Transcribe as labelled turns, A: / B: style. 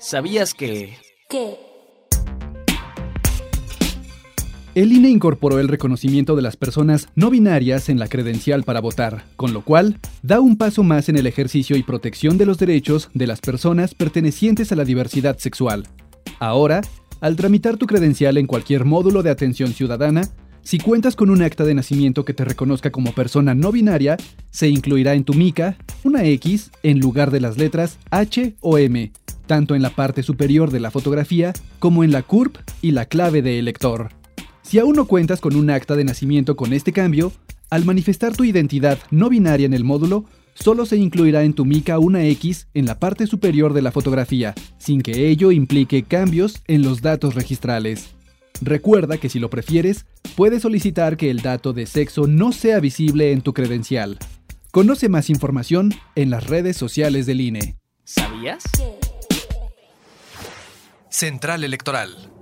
A: ¿Sabías que...
B: ¿Qué?
C: El INE incorporó el reconocimiento de las personas no binarias en la credencial para votar, con lo cual da un paso más en el ejercicio y protección de los derechos de las personas pertenecientes a la diversidad sexual. Ahora, al tramitar tu credencial en cualquier módulo de atención ciudadana, si cuentas con un acta de nacimiento que te reconozca como persona no binaria, se incluirá en tu mica una X en lugar de las letras H o M, tanto en la parte superior de la fotografía como en la CURP y la clave de elector. Si aún no cuentas con un acta de nacimiento con este cambio, al manifestar tu identidad no binaria en el módulo, solo se incluirá en tu mica una X en la parte superior de la fotografía, sin que ello implique cambios en los datos registrales. Recuerda que si lo prefieres, puedes solicitar que el dato de sexo no sea visible en tu credencial. Conoce más información en las redes sociales del INE.
A: ¿Sabías?
D: Central Electoral.